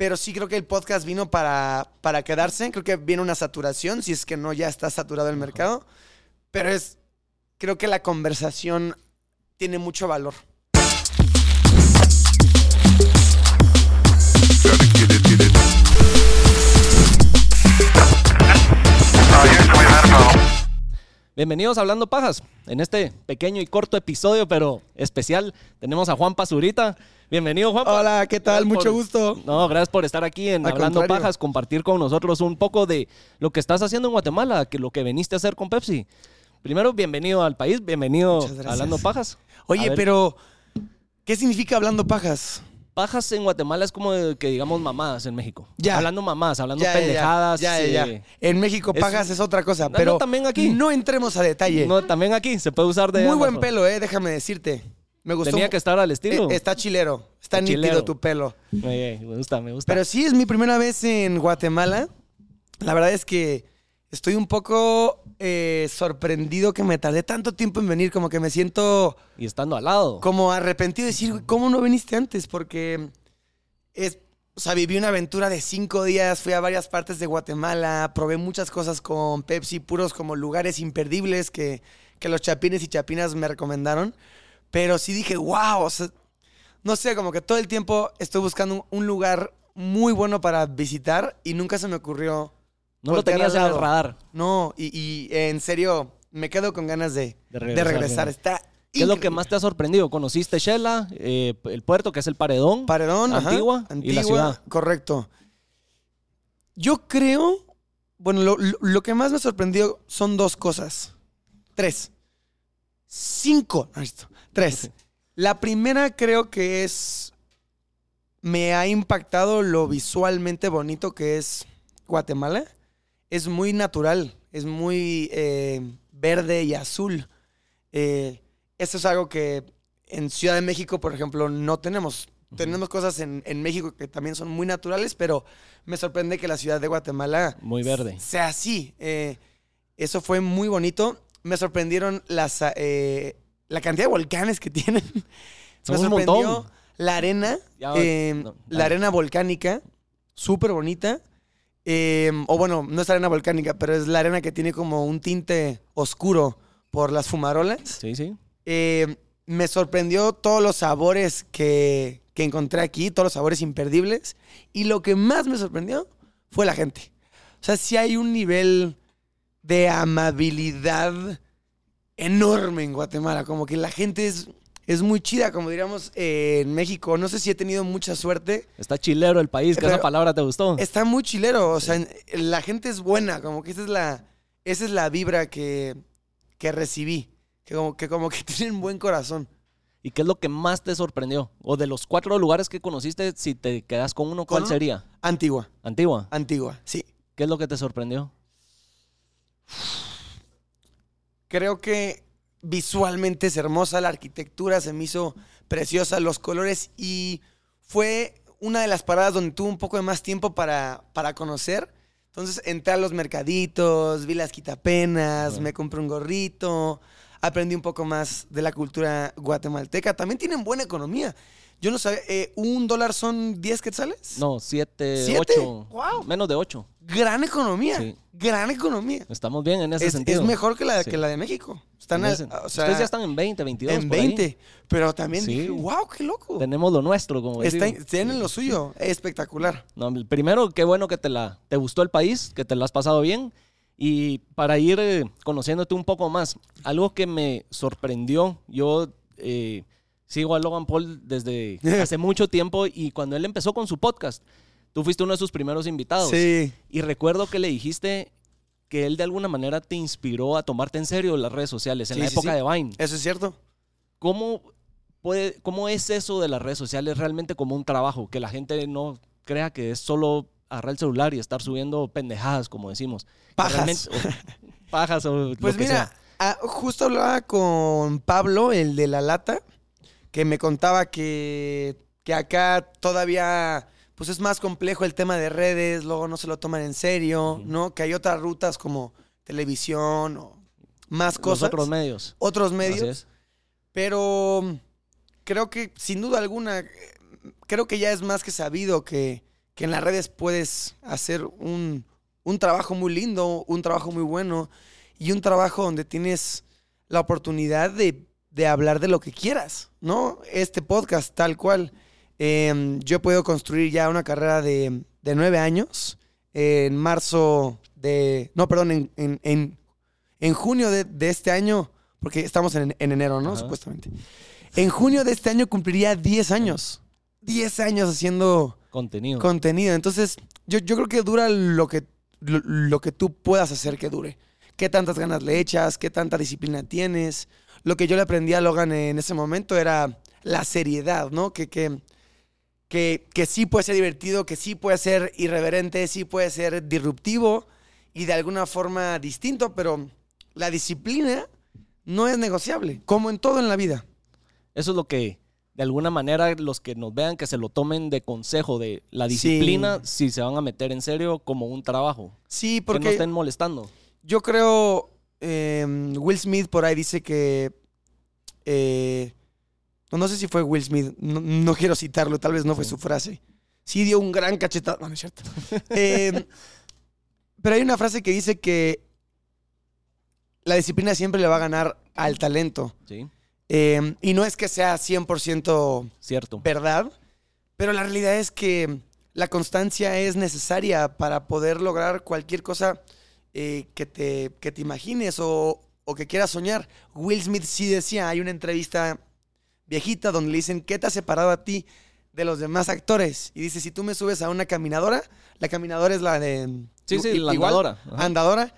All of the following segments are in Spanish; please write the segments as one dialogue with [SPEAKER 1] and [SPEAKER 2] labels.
[SPEAKER 1] Pero sí creo que el podcast vino para, para quedarse. Creo que viene una saturación, si es que no ya está saturado el mercado. Pero es, creo que la conversación tiene mucho valor.
[SPEAKER 2] Bienvenidos a Hablando Pajas. En este pequeño y corto episodio, pero especial, tenemos a Juan Pazurita. Bienvenido, Juan.
[SPEAKER 1] Hola, ¿qué tal? Mucho gusto.
[SPEAKER 2] No, gracias por estar aquí en
[SPEAKER 1] Al
[SPEAKER 2] Hablando
[SPEAKER 1] contrario.
[SPEAKER 2] Pajas, compartir con nosotros un poco de lo que estás haciendo en Guatemala, que lo que veniste a hacer con Pepsi. Primero, bienvenido al país, bienvenido a. Hablando Pajas.
[SPEAKER 1] Oye, pero ¿qué significa hablando pajas?
[SPEAKER 2] Pajas en Guatemala es como de que digamos mamadas en México.
[SPEAKER 1] Ya.
[SPEAKER 2] Hablando mamadas, hablando
[SPEAKER 1] Ya,
[SPEAKER 2] pendejadas.
[SPEAKER 1] Ya, ya,
[SPEAKER 2] eh,
[SPEAKER 1] En México pajas es, otra cosa,
[SPEAKER 2] No,
[SPEAKER 1] pero
[SPEAKER 2] no, también aquí.
[SPEAKER 1] no entremos a detalle.
[SPEAKER 2] No, también aquí se puede usar de.
[SPEAKER 1] Muy buen pelo, eh, déjame decirte. Me gustó.
[SPEAKER 2] Tenía que estar al estilo.
[SPEAKER 1] Eh, está chilero, está
[SPEAKER 2] Está
[SPEAKER 1] nítido
[SPEAKER 2] chilero.
[SPEAKER 1] tu pelo.
[SPEAKER 2] Eh, me gusta, me gusta.
[SPEAKER 1] Pero sí, es mi primera vez en Guatemala. La verdad es que estoy un poco eh, sorprendido que me tardé tanto tiempo en venir, como que me siento
[SPEAKER 2] y estando al lado.
[SPEAKER 1] como arrepentido de decir, ¿cómo no viniste antes? Porque es, o sea, viví una aventura de cinco días, fui a varias partes de Guatemala, probé muchas cosas con Pepsi, puros como lugares imperdibles que, que los chapines y chapinas me recomendaron. Pero sí dije, wow, o sea, no sé, como que todo el tiempo estoy buscando un, un lugar muy bueno para visitar y nunca se me ocurrió.
[SPEAKER 2] No lo tenías
[SPEAKER 1] al
[SPEAKER 2] en el radar.
[SPEAKER 1] No, y, y, en serio, me quedo con ganas de,
[SPEAKER 2] De
[SPEAKER 1] de
[SPEAKER 2] regresar.
[SPEAKER 1] Está
[SPEAKER 2] ¿Qué es lo que más te ha sorprendido? ¿Conociste Shela, eh, el puerto que es el Paredón?
[SPEAKER 1] Paredón, ajá.
[SPEAKER 2] Antigua y la ciudad.
[SPEAKER 1] Correcto. Yo creo, bueno, lo, lo- que más me sorprendió son dos cosas. Tres. Cinco. Tres. La primera creo que es, me ha impactado lo visualmente bonito que es Guatemala. Es muy natural, es muy eh, verde y azul. Eh, esto es algo que en Ciudad de México, por ejemplo, no tenemos. Tenemos cosas en, en México que también son muy naturales, pero me sorprende que la ciudad de Guatemala
[SPEAKER 2] Muy verde.
[SPEAKER 1] sea así. Eh, eso fue muy bonito. Me sorprendieron las, eh, la cantidad de volcanes que tienen.
[SPEAKER 2] Son
[SPEAKER 1] me
[SPEAKER 2] un
[SPEAKER 1] sorprendió
[SPEAKER 2] montón.
[SPEAKER 1] la arena,
[SPEAKER 2] Ya, no,
[SPEAKER 1] la arena volcánica, súper bonita. Eh, o bueno, no es arena volcánica, pero es la arena que tiene como un tinte oscuro por las fumarolas.
[SPEAKER 2] Sí, sí.
[SPEAKER 1] Eh, me sorprendió todos los sabores que, que encontré aquí, todos los sabores imperdibles. Y lo que más me sorprendió fue la gente. O sea, sí hay un nivel de amabilidad enorme en Guatemala. Como que la gente es, es muy chida, como diríamos eh, en México. No sé si he tenido mucha suerte.
[SPEAKER 2] Está chilero el país, que esa palabra te gustó.
[SPEAKER 1] Está muy chilero. O sea, la gente es buena. Como que esa es la, esa es la vibra que, que recibí. Que como, que como que tienen buen corazón.
[SPEAKER 2] ¿Y qué es lo que más te sorprendió? O de los cuatro lugares que conociste, si te quedas con uno, ¿cuál sería?
[SPEAKER 1] Antigua,
[SPEAKER 2] Antigua.
[SPEAKER 1] antigua, sí.
[SPEAKER 2] ¿Qué es lo que te sorprendió?
[SPEAKER 1] Creo que visualmente es hermosa, la arquitectura se me hizo preciosa, los colores y fue una de las paradas donde tuve un poco de más tiempo para, para conocer. Entonces entré a los mercaditos, vi las quitapenas, me compré un gorrito, aprendí un poco más de la cultura guatemalteca. También tienen buena economía. Yo no sabía, eh, ¿un dólar son 10 quetzales?
[SPEAKER 2] No, siete,
[SPEAKER 1] ¿Siete?
[SPEAKER 2] ocho.
[SPEAKER 1] Guau.
[SPEAKER 2] Menos de ocho.
[SPEAKER 1] Gran economía,
[SPEAKER 2] Sí.
[SPEAKER 1] gran economía.
[SPEAKER 2] Estamos bien en ese
[SPEAKER 1] Es,
[SPEAKER 2] sentido.
[SPEAKER 1] es mejor que la,
[SPEAKER 2] Sí.
[SPEAKER 1] que la de México. Están al- o sea,
[SPEAKER 2] Ustedes ya están en 20, 22.
[SPEAKER 1] en
[SPEAKER 2] por ahí.
[SPEAKER 1] 20. Pero también
[SPEAKER 2] Sí.
[SPEAKER 1] dije, wow, qué loco.
[SPEAKER 2] Tenemos lo nuestro, como
[SPEAKER 1] Está, tienen lo suyo. Espectacular.
[SPEAKER 2] No, primero, qué bueno que te la te gustó el país, que te la has pasado bien. Y para ir eh, conociéndote un poco más, algo que me sorprendió, yo eh, sigo a Logan Paul desde hace mucho tiempo y cuando él empezó con su podcast, tú fuiste uno de sus primeros invitados.
[SPEAKER 1] Sí.
[SPEAKER 2] Y recuerdo que le dijiste que él de alguna manera te inspiró a tomarte en serio las redes sociales en
[SPEAKER 1] Sí,
[SPEAKER 2] la
[SPEAKER 1] sí,
[SPEAKER 2] época
[SPEAKER 1] sí.
[SPEAKER 2] de Vine.
[SPEAKER 1] Eso es cierto.
[SPEAKER 2] ¿Cómo, puede, ¿Cómo es eso de las redes sociales realmente como un trabajo? Que la gente no crea que es solo agarrar el celular y estar subiendo pendejadas, como decimos.
[SPEAKER 1] Pajas.
[SPEAKER 2] o pajas o
[SPEAKER 1] Pues
[SPEAKER 2] lo que
[SPEAKER 1] mira,
[SPEAKER 2] sea.
[SPEAKER 1] ah, justo hablaba con Pablo, el de la lata, que me contaba que, que acá todavía pues es más complejo el tema de redes, luego no se lo toman en serio. ¿no? Que hay otras rutas como televisión o más
[SPEAKER 2] Los
[SPEAKER 1] cosas.
[SPEAKER 2] otros medios.
[SPEAKER 1] otros medios. Pero mm, creo que, sin duda alguna, creo que ya es más que sabido que, que en las redes puedes hacer un, un trabajo muy lindo, un trabajo muy bueno y un trabajo donde tienes la oportunidad de, de hablar de lo que quieras, ¿no? Este podcast tal cual. Eh, yo he podido construir ya una carrera de, de nueve años. en marzo de... No, perdón, en, en, en, en junio de, de este año, porque estamos en, en enero, ¿no?
[SPEAKER 2] Ajá.
[SPEAKER 1] Supuestamente. En junio de este año cumpliría 10 años. 10 años haciendo
[SPEAKER 2] Contenido.
[SPEAKER 1] contenido. Entonces, yo, yo creo que dura lo que, lo, lo que tú puedas hacer que dure. Qué tantas ganas le echas, qué tanta disciplina tienes. Lo que yo le aprendí a Logan en ese momento era la seriedad, ¿no? Que, que, que, que sí puede ser divertido, que sí puede ser irreverente, sí puede ser disruptivo y de alguna forma distinto, pero la disciplina no es negociable, como en todo en la vida.
[SPEAKER 2] Eso es lo que, de alguna manera, los que nos vean, que se lo tomen de consejo de la disciplina, si se van a meter en serio como un trabajo.
[SPEAKER 1] Sí,
[SPEAKER 2] Que no
[SPEAKER 1] porque...
[SPEAKER 2] estén molestando.
[SPEAKER 1] Yo creo, eh, Will Smith por ahí dice que, eh, no, no sé si fue Will Smith, no, no quiero citarlo, tal vez no fue su frase. Sí dio un gran cachetado, no, no es cierto. Eh, pero hay una frase que dice que la disciplina siempre le va a ganar al talento.
[SPEAKER 2] Sí,
[SPEAKER 1] Eh, y no es que sea 100%
[SPEAKER 2] cierto.
[SPEAKER 1] verdad, pero la realidad es que la constancia es necesaria para poder lograr cualquier cosa eh, que, te, que te imagines o, o que quieras soñar. Will Smith sí decía, hay una entrevista viejita donde le dicen, ¿qué te ha separado a ti de los demás actores? Y dice, si tú me subes a una caminadora, la caminadora es la de...
[SPEAKER 2] Sí, sí,
[SPEAKER 1] i-
[SPEAKER 2] la
[SPEAKER 1] igual,
[SPEAKER 2] andadora. Ajá.
[SPEAKER 1] andadora.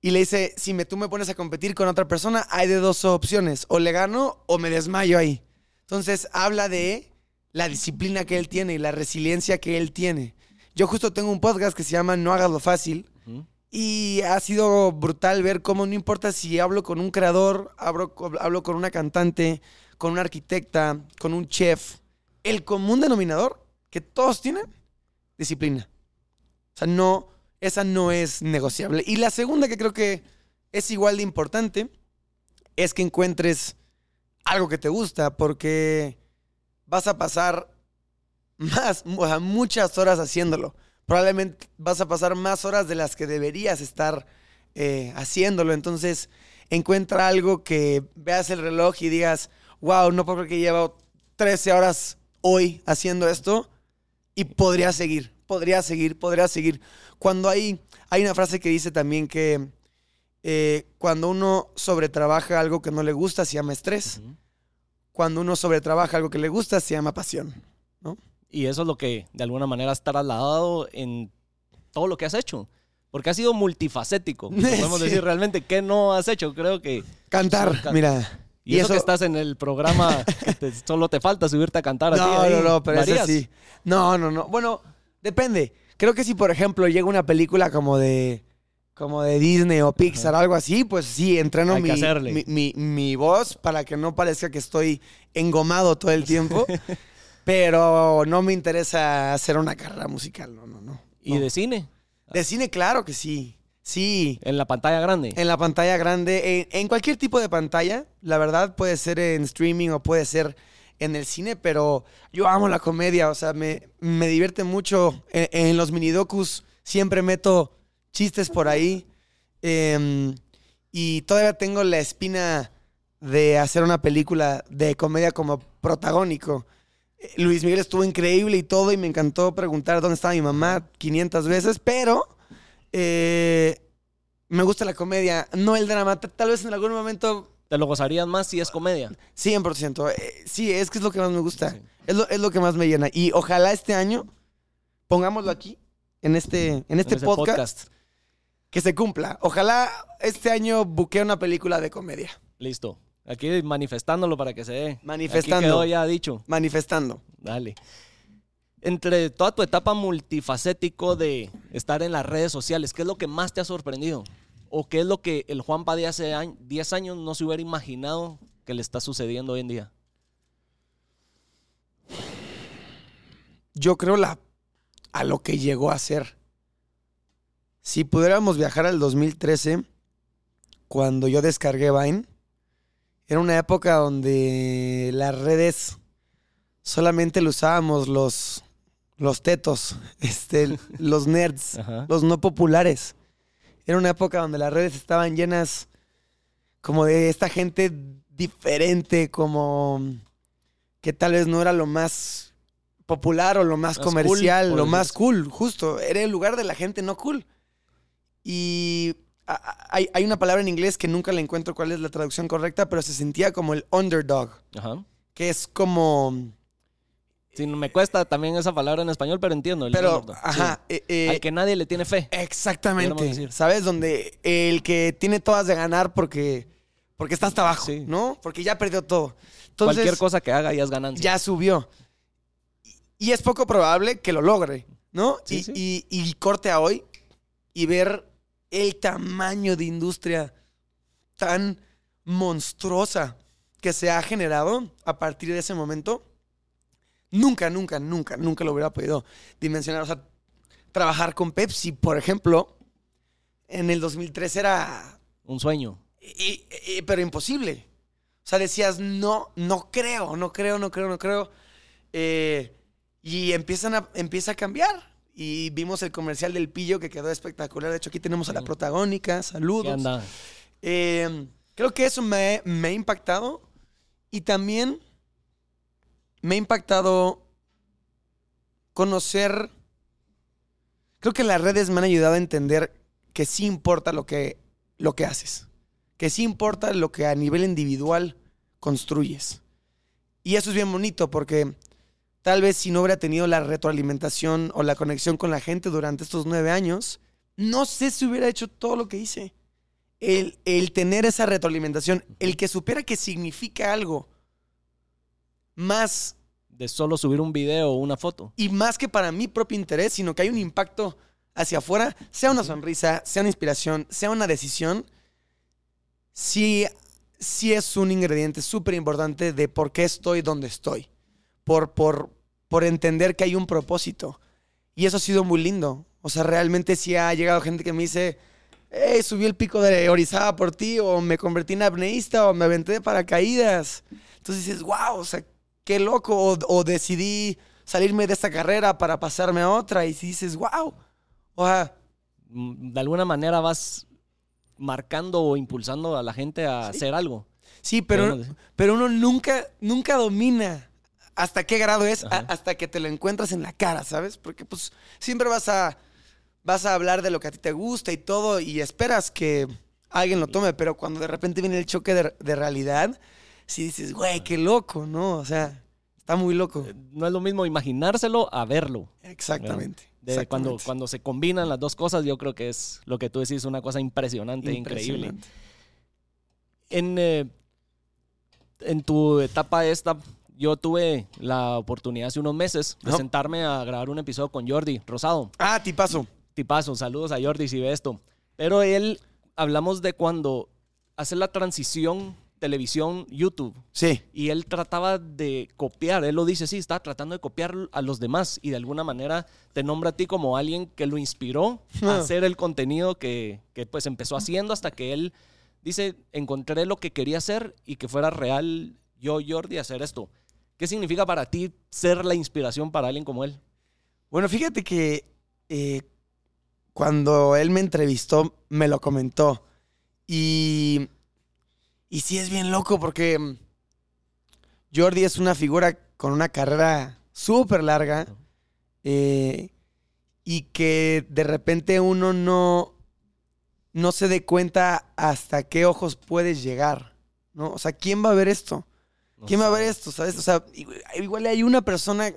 [SPEAKER 1] Y le dice, si me, tú me pones a competir con otra persona, hay de dos opciones, o le gano o me desmayo ahí. Entonces habla de la disciplina que él tiene y la resiliencia que él tiene. Yo justo tengo un podcast que se llama No hagas lo fácil. Y ha sido brutal ver cómo no importa si hablo con un creador, hablo, hablo con una cantante, con una arquitecta, con un chef, el común denominador que todos tienen, disciplina. O sea, no, esa no es negociable. Y la segunda que creo que es igual de importante es que encuentres algo que te gusta, porque vas a pasar más, o sea, muchas horas haciéndolo. Probablemente vas a pasar más horas de las que deberías estar eh, haciéndolo. Entonces, encuentra algo que veas el reloj y digas, wow, no puedo creer que llevo 13 horas hoy haciendo esto y podría seguir, podría seguir, podría seguir. Cuando hay, hay una frase que dice también que eh, cuando uno sobretrabaja algo que no le gusta se llama estrés. Cuando uno sobretrabaja algo que le gusta se llama pasión.
[SPEAKER 2] Y eso es lo que de alguna manera has trasladado en todo lo que has hecho. Porque has sido multifacético. Podemos
[SPEAKER 1] Sí.
[SPEAKER 2] decir realmente qué no has hecho. Creo que.
[SPEAKER 1] Cantar,
[SPEAKER 2] Can-
[SPEAKER 1] mira.
[SPEAKER 2] Y, eso, que estás en el programa, que te- solo te falta subirte a cantar a.
[SPEAKER 1] No, no, no, pero eso sí. No, no, no. Bueno, depende. Creo que si, por ejemplo, llega una película como de como de Disney o Pixar, algo así, pues sí, entreno mi, mi, mi- mi voz para que no parezca que estoy engomado todo el tiempo. pero no me interesa hacer una carrera musical, no, no, no.
[SPEAKER 2] ¿Y
[SPEAKER 1] No.
[SPEAKER 2] de cine?
[SPEAKER 1] De cine, claro que sí. Sí.
[SPEAKER 2] En la pantalla grande.
[SPEAKER 1] En la pantalla grande, en, en cualquier tipo de pantalla, la verdad puede ser en streaming o puede ser en el cine, pero yo amo la comedia, o sea, me, me divierte mucho. En, en los minidocus siempre meto chistes por ahí em, y todavía tengo la espina de hacer una película de comedia como protagónico. Luis Miguel estuvo increíble y todo y me encantó preguntar dónde estaba mi mamá 500 veces, pero eh, me gusta la comedia, no el drama. Tal vez en algún momento,
[SPEAKER 2] ¿Te lo gozarías más si es comedia?
[SPEAKER 1] 100%. eh, sí, es que es lo que más me gusta.
[SPEAKER 2] Sí.
[SPEAKER 1] Es, lo, es lo que más me llena. Y ojalá este año, pongámoslo aquí, en este, en este
[SPEAKER 2] En ese
[SPEAKER 1] podcast, que se cumpla. Ojalá este año buquee una película de comedia.
[SPEAKER 2] Listo. Aquí manifestándolo para que se dé.
[SPEAKER 1] Manifestando.
[SPEAKER 2] Aquí quedó ya dicho.
[SPEAKER 1] Manifestando.
[SPEAKER 2] Dale. Entre toda tu etapa multifacético de estar en las redes sociales, ¿qué es lo que más te ha sorprendido? ¿O qué es lo que el Juanpa de hace añ- 10 años no se hubiera imaginado que le está sucediendo hoy en día?
[SPEAKER 1] yo creo la, a lo que llegó a ser. Si pudiéramos viajar al 2013, cuando yo descargué Vine, era una época donde las redes solamente lo usábamos los, los tetos, este, los nerds,
[SPEAKER 2] Ajá.
[SPEAKER 1] los no populares. Era una época donde las redes estaban llenas como de esta gente diferente, como que tal vez no era lo más popular o lo más,
[SPEAKER 2] Más
[SPEAKER 1] comercial,
[SPEAKER 2] cool,
[SPEAKER 1] lo más cool, justo. Era el lugar de la gente no cool. Y hay, hay una palabra en inglés que nunca le encuentro cuál es la traducción correcta, pero se sentía como el underdog,
[SPEAKER 2] Ajá.
[SPEAKER 1] que es como...
[SPEAKER 2] Sí, me cuesta también esa palabra en español, pero entiendo. el
[SPEAKER 1] Pero,
[SPEAKER 2] underdog. Sí.
[SPEAKER 1] ajá. eh, eh,
[SPEAKER 2] Al que nadie le tiene fe.
[SPEAKER 1] Exactamente. ¿Sabes? Donde el que tiene todas de ganar porque, porque está hasta abajo,
[SPEAKER 2] Sí.
[SPEAKER 1] ¿no? Porque ya perdió todo. Entonces,
[SPEAKER 2] Cualquier cosa que haga ya es ganancia.
[SPEAKER 1] ya subió. Y, y es poco probable que lo logre, ¿no?
[SPEAKER 2] Sí,
[SPEAKER 1] y, y- y corte a hoy y ver el tamaño de industria tan monstruosa que se ha generado a partir de ese momento. Nunca, nunca, nunca, nunca lo hubiera podido dimensionar. O sea, trabajar con Pepsi, por ejemplo, en el 2003 era
[SPEAKER 2] Un sueño.
[SPEAKER 1] y- y- pero imposible. O sea, decías, no, no creo, no creo, no creo, no creo. Eh, y empiezan a, empieza a cambiar. Y vimos el comercial del pillo que quedó espectacular. De hecho, aquí tenemos a la protagónica.
[SPEAKER 2] ¿Qué
[SPEAKER 1] Saludos.
[SPEAKER 2] anda?
[SPEAKER 1] Eh, creo que eso me, me ha impactado. Y también me ha impactado conocer. Creo que las redes me han ayudado a entender que sí importa lo que, lo que haces. Que sí importa lo que a nivel individual construyes. Y eso es bien bonito porque tal vez si no hubiera tenido la retroalimentación o la conexión con la gente durante estos nueve años, no sé si hubiera hecho todo lo que hice. El, el tener esa retroalimentación, el que supiera que significa algo más
[SPEAKER 2] De solo subir un video o una foto.
[SPEAKER 1] y más que para mi propio interés, sino que hay un impacto hacia afuera, sea una sonrisa, sea una inspiración, sea una decisión, sí, sí es un ingrediente súper importante de por qué estoy donde estoy, por, por, por entender que hay un propósito. Y eso ha sido muy lindo. O sea, realmente sí ha llegado gente que me dice, hey, subí el pico de Orizaba por ti, o me convertí en apneísta, o me aventé de paracaídas. Entonces dices, wow, o sea, qué loco. O, o decidí salirme de esta carrera para pasarme a otra. Y si dices, wow. O sea,
[SPEAKER 2] Mm, De alguna manera vas marcando o impulsando a la gente a hacer algo.
[SPEAKER 1] sí, pero, pero uno nunca, nunca domina hasta qué grado es, a- hasta que te lo encuentras en la cara, ¿sabes? Porque pues siempre vas a, vas a hablar de lo que a ti te gusta y todo y esperas que alguien lo tome, pero cuando de repente viene el choque de, de realidad, sí dices, güey, qué loco, ¿no? O sea, está muy loco.
[SPEAKER 2] Eh, No es lo mismo imaginárselo a verlo.
[SPEAKER 1] Exactamente.
[SPEAKER 2] De cuando,
[SPEAKER 1] exactamente.
[SPEAKER 2] cuando se combinan las dos cosas, yo creo que es lo que tú decís, una cosa impresionante, increíble.
[SPEAKER 1] Impresionante.
[SPEAKER 2] En, eh, en tu etapa esta, yo tuve la oportunidad hace unos meses de
[SPEAKER 1] Ajá.
[SPEAKER 2] sentarme a grabar un episodio con Jordi Rosado.
[SPEAKER 1] Ah, tipazo.
[SPEAKER 2] Tipazo, saludos a Jordi si ve esto. Pero él, hablamos de cuando hace la transición televisión, YouTube.
[SPEAKER 1] Sí.
[SPEAKER 2] Y él trataba de copiar, él lo dice, sí, está tratando de copiar a los demás y de alguna manera te nombra a ti como alguien que lo inspiró a
[SPEAKER 1] Ah.
[SPEAKER 2] hacer el contenido que, que, pues empezó haciendo hasta que él dice, encontré lo que quería hacer y que fuera real yo, Jordi, hacer esto. ¿Qué significa para ti ser la inspiración para alguien como él?
[SPEAKER 1] Bueno, fíjate que eh, cuando él me entrevistó, me lo comentó. Y, y sí es bien loco porque mm, Jordi es una figura con una carrera súper larga eh, y que de repente uno no, no se dé cuenta hasta qué ojos puedes llegar. ¿no? O sea, ¿quién va a ver esto?
[SPEAKER 2] No
[SPEAKER 1] ¿Quién va a ver esto? ¿Sabes? O sea, igual- igual hay una persona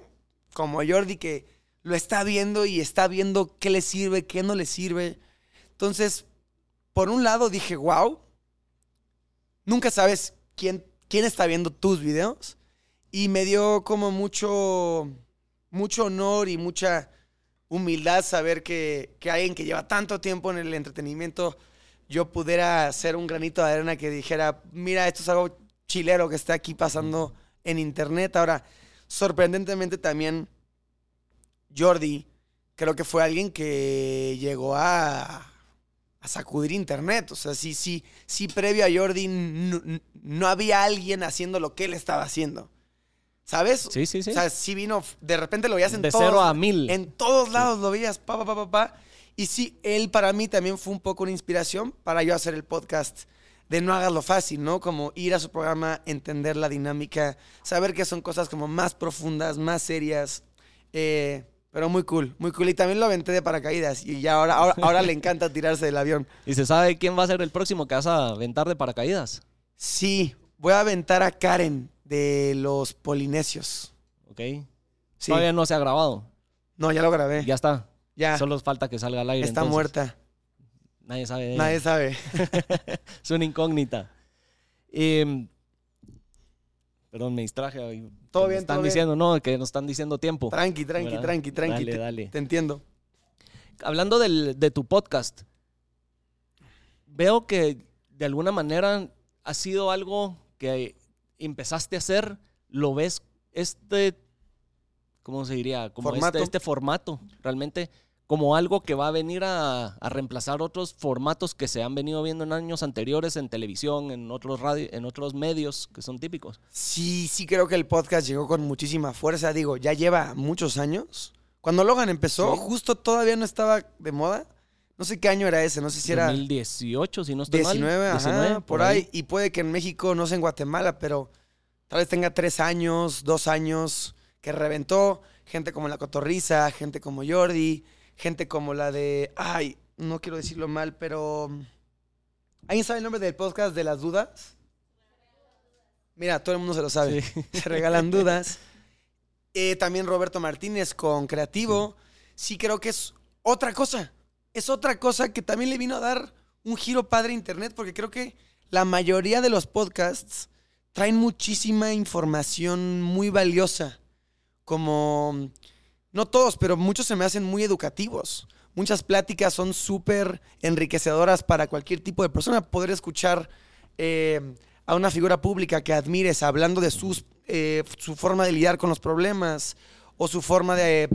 [SPEAKER 1] como Jordi que lo está viendo y está viendo qué le sirve, qué no le sirve. Entonces, por un lado dije, wow, nunca sabes quién, quién está viendo tus videos. Y me dio como mucho, mucho honor y mucha humildad saber que, que alguien que lleva tanto tiempo en el entretenimiento, yo pudiera ser un granito de arena que dijera, mira, esto es algo chilero que está aquí pasando en internet. Ahora, sorprendentemente también, Jordi, creo que fue alguien que llegó a, a sacudir internet. O sea, sí, sí, sí, previo a Jordi no, no había alguien haciendo lo que él estaba haciendo. ¿Sabes?
[SPEAKER 2] Sí, sí, sí.
[SPEAKER 1] O sea, sí vino, de repente lo veías en
[SPEAKER 2] de
[SPEAKER 1] todos,
[SPEAKER 2] cero a mil.
[SPEAKER 1] en todos lados lo veías, pa, pa, pa, pa, pa. Y sí, él para mí también fue un poco una inspiración para yo hacer el podcast de No hagas lo fácil, ¿no? Como ir a su programa, entender la dinámica, saber que son cosas como más profundas, más serias. eh, pero muy cool, muy cool. Y también lo aventé de paracaídas y ya ahora, ahora, ahora le encanta tirarse del avión.
[SPEAKER 2] ¿Y se sabe quién va a ser el próximo que vas a aventar de paracaídas?
[SPEAKER 1] Sí, voy a aventar a Karen de los Polinesios.
[SPEAKER 2] ¿Ok?
[SPEAKER 1] Sí.
[SPEAKER 2] Todavía no se ha grabado.
[SPEAKER 1] No, ya lo grabé.
[SPEAKER 2] Ya está.
[SPEAKER 1] Ya.
[SPEAKER 2] Solo falta que salga al aire.
[SPEAKER 1] está
[SPEAKER 2] entonces.
[SPEAKER 1] muerta.
[SPEAKER 2] Nadie sabe de.
[SPEAKER 1] Nadie sabe.
[SPEAKER 2] es una incógnita. Eh, perdón, me distraje.
[SPEAKER 1] Todo bien,
[SPEAKER 2] Están
[SPEAKER 1] todo bien.
[SPEAKER 2] diciendo, no, que nos están diciendo tiempo.
[SPEAKER 1] Tranqui, tranqui,
[SPEAKER 2] ¿Verdad?
[SPEAKER 1] tranqui, tranqui.
[SPEAKER 2] Dale,
[SPEAKER 1] te,
[SPEAKER 2] dale.
[SPEAKER 1] te entiendo.
[SPEAKER 2] Hablando del- de tu podcast, veo que de alguna manera ha sido algo que empezaste a hacer, lo ves este, ¿cómo se diría? Como este-. Este, formato, realmente como algo que va a venir a, a reemplazar otros formatos que se han venido viendo en años anteriores en televisión, en otros radio, en otros medios que son típicos.
[SPEAKER 1] Sí, sí creo que el podcast llegó con muchísima fuerza. Digo, ya lleva muchos años. Cuando Logan empezó,
[SPEAKER 2] Sí.
[SPEAKER 1] justo todavía no estaba de moda. No sé qué año era ese, no sé si era
[SPEAKER 2] 2018, si no estoy
[SPEAKER 1] 19,
[SPEAKER 2] mal.
[SPEAKER 1] ajá,
[SPEAKER 2] 19,
[SPEAKER 1] por ahí. Y puede que en México, no sé en Guatemala, pero tal vez tenga tres años, dos años, que reventó. Gente como La Cotorriza, gente como Jordi, gente como la de. Ay, no quiero decirlo mal, pero. ¿Alguien sabe el nombre del podcast de las dudas? Mira, todo el mundo se lo sabe.
[SPEAKER 2] Sí.
[SPEAKER 1] Se regalan dudas. Eh, también Roberto Martínez con Creativo. Sí, creo que es otra cosa. Es otra cosa que también le vino a dar un giro padre a Internet, porque creo que la mayoría de los podcasts traen muchísima información muy valiosa. Como, no todos, pero muchos se me hacen muy educativos. Muchas pláticas son súper enriquecedoras para cualquier tipo de persona. Poder escuchar eh, a una figura pública que admires hablando de sus, eh, su forma de lidiar con los problemas o su forma de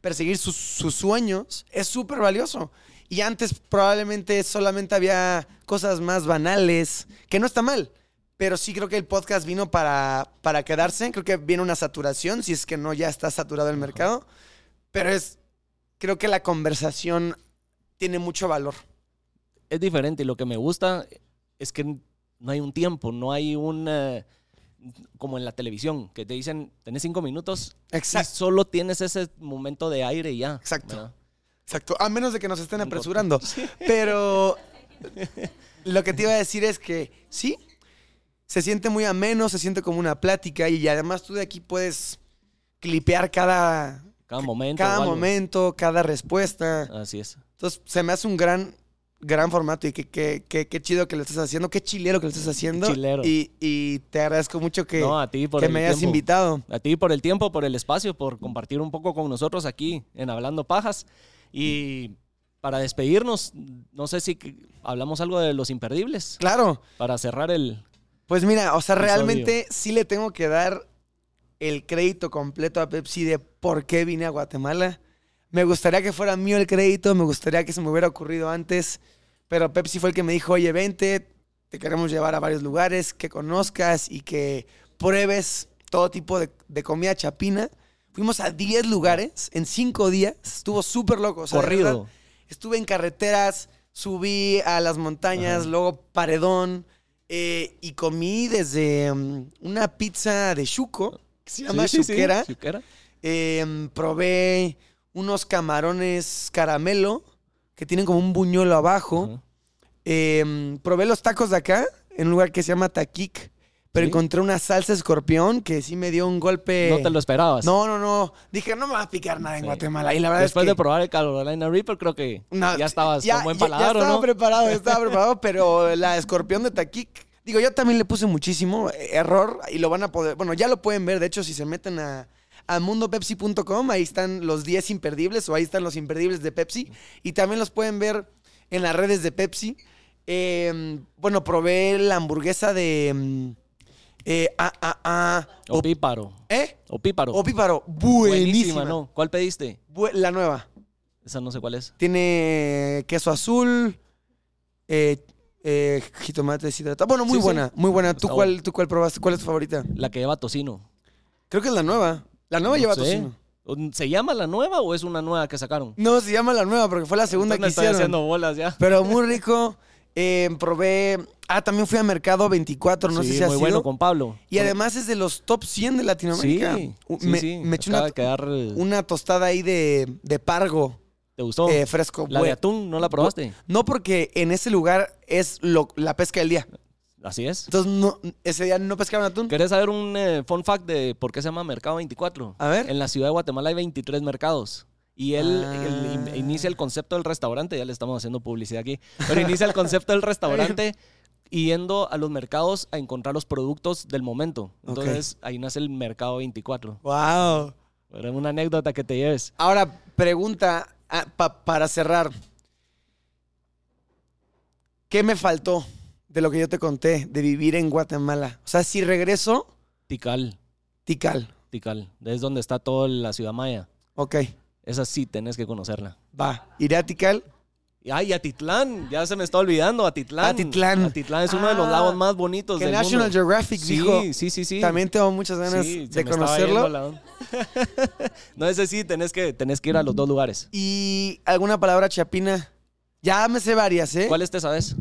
[SPEAKER 1] perseguir sus, sus sueños es súper valioso. Y antes probablemente solamente había cosas más banales, que no está mal, pero sí creo que el podcast vino para, para quedarse. Creo que viene una saturación, si es que no ya está saturado el mercado, pero es, creo que la conversación tiene mucho valor.
[SPEAKER 2] es diferente y lo que me gusta es que no hay un tiempo, no hay un... como en la televisión, que te dicen, tenés cinco minutos y
[SPEAKER 1] Exacto.
[SPEAKER 2] solo tienes ese momento de aire y ya.
[SPEAKER 1] Exacto.
[SPEAKER 2] ¿verdad?
[SPEAKER 1] Exacto, a menos de que nos estén apresurando. Pero lo que te iba a decir es que sí, se siente muy ameno, se siente como una plática y además tú de aquí puedes clipear cada,
[SPEAKER 2] Cada momento.
[SPEAKER 1] cada momento, cada respuesta.
[SPEAKER 2] Así es.
[SPEAKER 1] Entonces se me hace un gran, gran formato y que, que, que- qué chido que lo estás haciendo, qué chilero que lo estás haciendo.
[SPEAKER 2] Chilero.
[SPEAKER 1] Y, y te agradezco mucho que,
[SPEAKER 2] no, a ti por
[SPEAKER 1] que
[SPEAKER 2] el
[SPEAKER 1] me hayas invitado.
[SPEAKER 2] A ti por el tiempo, por el espacio, por compartir un poco con nosotros aquí en Hablando Pajas. Y para despedirnos, no sé si que- hablamos algo de los imperdibles
[SPEAKER 1] Claro.
[SPEAKER 2] para cerrar el...
[SPEAKER 1] Pues mira, o sea, realmente sí le tengo que dar el crédito completo a Pepsi de por qué vine a Guatemala. Me gustaría que fuera mío el crédito, me gustaría que se me hubiera ocurrido antes, pero Pepsi fue el que me dijo, oye, vente, te queremos llevar a varios lugares, que conozcas y que pruebes todo tipo de, de comida chapina. Fuimos a 10 lugares en 5 días, estuvo súper loco. o sea, verdad,
[SPEAKER 2] corrido.
[SPEAKER 1] Estuve en carreteras, subí a las montañas,
[SPEAKER 2] Ajá.
[SPEAKER 1] luego paredón, eh, y comí desde mm, una pizza de chuco, que se llama
[SPEAKER 2] Sí.
[SPEAKER 1] Eh, probé unos camarones caramelo, que tienen como un buñuelo abajo. Eh, probé los tacos de acá, en un lugar que se llama Taquic, pero
[SPEAKER 2] Sí.
[SPEAKER 1] encontré una salsa escorpión que sí me dio un golpe...
[SPEAKER 2] No te lo esperabas.
[SPEAKER 1] No, no, no. Dije, no me va a picar nada en
[SPEAKER 2] Sí.
[SPEAKER 1] Guatemala. Y la verdad
[SPEAKER 2] Después
[SPEAKER 1] es que...
[SPEAKER 2] de probar el Carolina Reaper, creo que
[SPEAKER 1] No,
[SPEAKER 2] ya estabas
[SPEAKER 1] ya-
[SPEAKER 2] con buen paladar,
[SPEAKER 1] ya
[SPEAKER 2] ¿o
[SPEAKER 1] estaba
[SPEAKER 2] no?
[SPEAKER 1] preparado, estaba preparado, pero la escorpión de Taquic, digo, yo también le puse muchísimo eh, error y lo van a poder, bueno, ya lo pueden ver, de hecho, si se meten a, a mundopepsi.com, ahí están los 10 imperdibles o ahí están los imperdibles de Pepsi y también los pueden ver en las redes de Pepsi. Eh, bueno, probé la hamburguesa de... eh, ah, ah, ah,
[SPEAKER 2] O
[SPEAKER 1] op-
[SPEAKER 2] píparo.
[SPEAKER 1] ¿Eh?
[SPEAKER 2] O píparo.
[SPEAKER 1] Opíparo. Buenísima.
[SPEAKER 2] ¿no? ¿Cuál pediste?
[SPEAKER 1] Bu- la nueva.
[SPEAKER 2] Esa no sé cuál es.
[SPEAKER 1] Tiene queso azul, eh, eh, jitomate deshidratado. Bueno, muy
[SPEAKER 2] Sí, sí.
[SPEAKER 1] buena, muy buena. ¿Tú
[SPEAKER 2] Está
[SPEAKER 1] cuál, ¿Tú cuál probaste? ¿Cuál es tu favorita?
[SPEAKER 2] La que lleva tocino.
[SPEAKER 1] Creo que es la nueva. La nueva lleva
[SPEAKER 2] sé.
[SPEAKER 1] tocino.
[SPEAKER 2] ¿Se llama la nueva o es una nueva que sacaron?
[SPEAKER 1] No, se llama la nueva porque fue la segunda
[SPEAKER 2] Entonces
[SPEAKER 1] que
[SPEAKER 2] me estoy
[SPEAKER 1] hicieron.
[SPEAKER 2] haciendo bolas ya.
[SPEAKER 1] Pero muy rico. Eh, probé. Ah, también fui a Mercado 24, no
[SPEAKER 2] sí,
[SPEAKER 1] sé si ha
[SPEAKER 2] muy
[SPEAKER 1] sido.
[SPEAKER 2] bueno con Pablo.
[SPEAKER 1] Y además es de los top 100 de Latinoamérica.
[SPEAKER 2] Sí,
[SPEAKER 1] U-
[SPEAKER 2] sí,
[SPEAKER 1] me,
[SPEAKER 2] sí.
[SPEAKER 1] me eché una,
[SPEAKER 2] quedar, eh,
[SPEAKER 1] una tostada ahí de, de pargo
[SPEAKER 2] ¿Te gustó?
[SPEAKER 1] eh, fresco.
[SPEAKER 2] la de atún, ¿no la probaste?
[SPEAKER 1] No porque en ese lugar es lo- la pesca del día.
[SPEAKER 2] Así es.
[SPEAKER 1] Entonces no, ese día no pescaron atún.
[SPEAKER 2] ¿Querés saber un eh, fun fact de por qué se llama Mercado 24?
[SPEAKER 1] A ver.
[SPEAKER 2] En la ciudad de Guatemala hay 23 mercados. Y él,
[SPEAKER 1] Ah.
[SPEAKER 2] él inicia el concepto del restaurante, ya le estamos haciendo publicidad aquí, pero inicia el concepto del restaurante yendo a los mercados a encontrar los productos del momento. Entonces ahí nace el Mercado 24.
[SPEAKER 1] Wow.
[SPEAKER 2] Era una anécdota que te lleves.
[SPEAKER 1] Ahora, pregunta ah, pa- para cerrar. ¿Qué me faltó de lo que yo te conté de vivir en Guatemala? O sea, si regreso,
[SPEAKER 2] Tikal,
[SPEAKER 1] Tikal.
[SPEAKER 2] Tikal, es donde está toda la ciudad maya.
[SPEAKER 1] Ok,
[SPEAKER 2] Esa sí tenés que conocerla.
[SPEAKER 1] va. Iré a Tikal.
[SPEAKER 2] Y, Ay, Atitlán, ya se me está olvidando, Atitlán.
[SPEAKER 1] Atitlán.
[SPEAKER 2] Atitlán es uno de los
[SPEAKER 1] Ah,
[SPEAKER 2] lagos más bonitos
[SPEAKER 1] Que
[SPEAKER 2] del
[SPEAKER 1] National
[SPEAKER 2] mundo.
[SPEAKER 1] Geographic
[SPEAKER 2] sí,
[SPEAKER 1] dijo.
[SPEAKER 2] sí, sí, sí.
[SPEAKER 1] También tengo muchas ganas
[SPEAKER 2] Sí,
[SPEAKER 1] de
[SPEAKER 2] yendo
[SPEAKER 1] conocerlo.
[SPEAKER 2] no, ese sí, tenés que, tenés que ir a los dos lugares.
[SPEAKER 1] Y alguna palabra chapina. Ya me sé varias, ¿eh?
[SPEAKER 2] ¿Cuáles te sabes?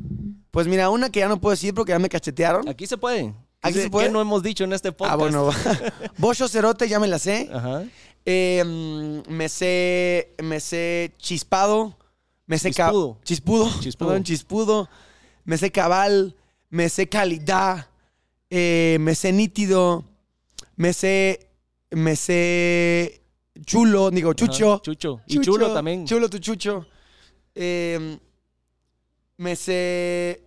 [SPEAKER 1] Pues mira, una que ya no puedo decir porque ya me cachetearon.
[SPEAKER 2] Aquí se puede.
[SPEAKER 1] ¿Aquí
[SPEAKER 2] ¿Qué-
[SPEAKER 1] se puede?
[SPEAKER 2] ¿Qué no hemos dicho en este podcast?
[SPEAKER 1] Ah, bueno. Bocho Cerote, ya me la sé.
[SPEAKER 2] Ajá.
[SPEAKER 1] Eh, me sé. Me sé chispado. Me sé
[SPEAKER 2] Chispudo.
[SPEAKER 1] Chispudo.
[SPEAKER 2] Chispudo.
[SPEAKER 1] Perdón, chispudo. Me sé cabal. Me sé calidad. eh, me sé nítido. Me sé. Me sé. Chulo, digo, chucho.
[SPEAKER 2] Ajá, Chucho. Y
[SPEAKER 1] Chucho,
[SPEAKER 2] chulo también.
[SPEAKER 1] Chulo tu chucho. Eh, me sé.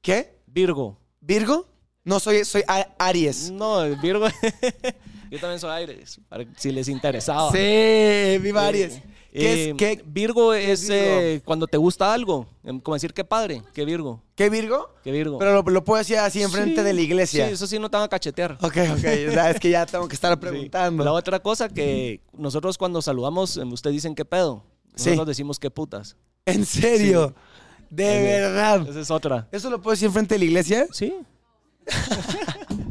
[SPEAKER 1] ¿Qué?
[SPEAKER 2] Virgo.
[SPEAKER 1] ¿Virgo? No, soy, soy Aries.
[SPEAKER 2] No, Virgo. Yo también soy Aires, para si les interesaba.
[SPEAKER 1] Sí, viva
[SPEAKER 2] Eh,
[SPEAKER 1] Aries. ¿Qué,
[SPEAKER 2] eh,
[SPEAKER 1] es, qué,
[SPEAKER 2] Virgo es
[SPEAKER 1] Virgo?
[SPEAKER 2] eh, cuando te gusta algo. Em, Como decir, qué padre, qué Virgo,
[SPEAKER 1] qué Virgo?
[SPEAKER 2] qué Virgo.
[SPEAKER 1] Pero lo, lo puedo decir así enfrente
[SPEAKER 2] Sí,
[SPEAKER 1] de la iglesia.
[SPEAKER 2] Sí, eso sí no te van a cachetear.
[SPEAKER 1] Ok, ok. O sea, es que ya tengo que estar
[SPEAKER 2] Sí.
[SPEAKER 1] preguntando.
[SPEAKER 2] La otra cosa que nosotros cuando saludamos, em, ustedes dicen qué pedo.
[SPEAKER 1] Sí.
[SPEAKER 2] Nosotros decimos qué putas.
[SPEAKER 1] En serio. De verdad.
[SPEAKER 2] Esa es otra.
[SPEAKER 1] ¿Eso lo puedo decir enfrente de la iglesia?
[SPEAKER 2] Sí.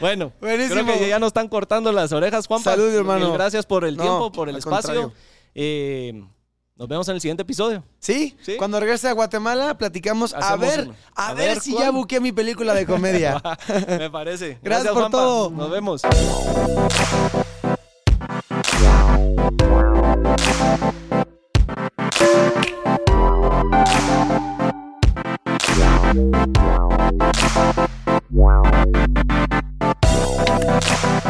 [SPEAKER 2] Bueno,
[SPEAKER 1] Buenísimo.
[SPEAKER 2] creo que ya nos están cortando las orejas, Juanpa.
[SPEAKER 1] Salud, hermano.
[SPEAKER 2] Gracias por el tiempo, por el espacio. Eh, nos vemos en el siguiente episodio.
[SPEAKER 1] ¿Sí?
[SPEAKER 2] ¿Sí?
[SPEAKER 1] Cuando regrese a Guatemala, platicamos a ver, a, ver, si ya buqué mi película de comedia.
[SPEAKER 2] Me parece.
[SPEAKER 1] Gracias, por todo.
[SPEAKER 2] Nos vemos. Wow.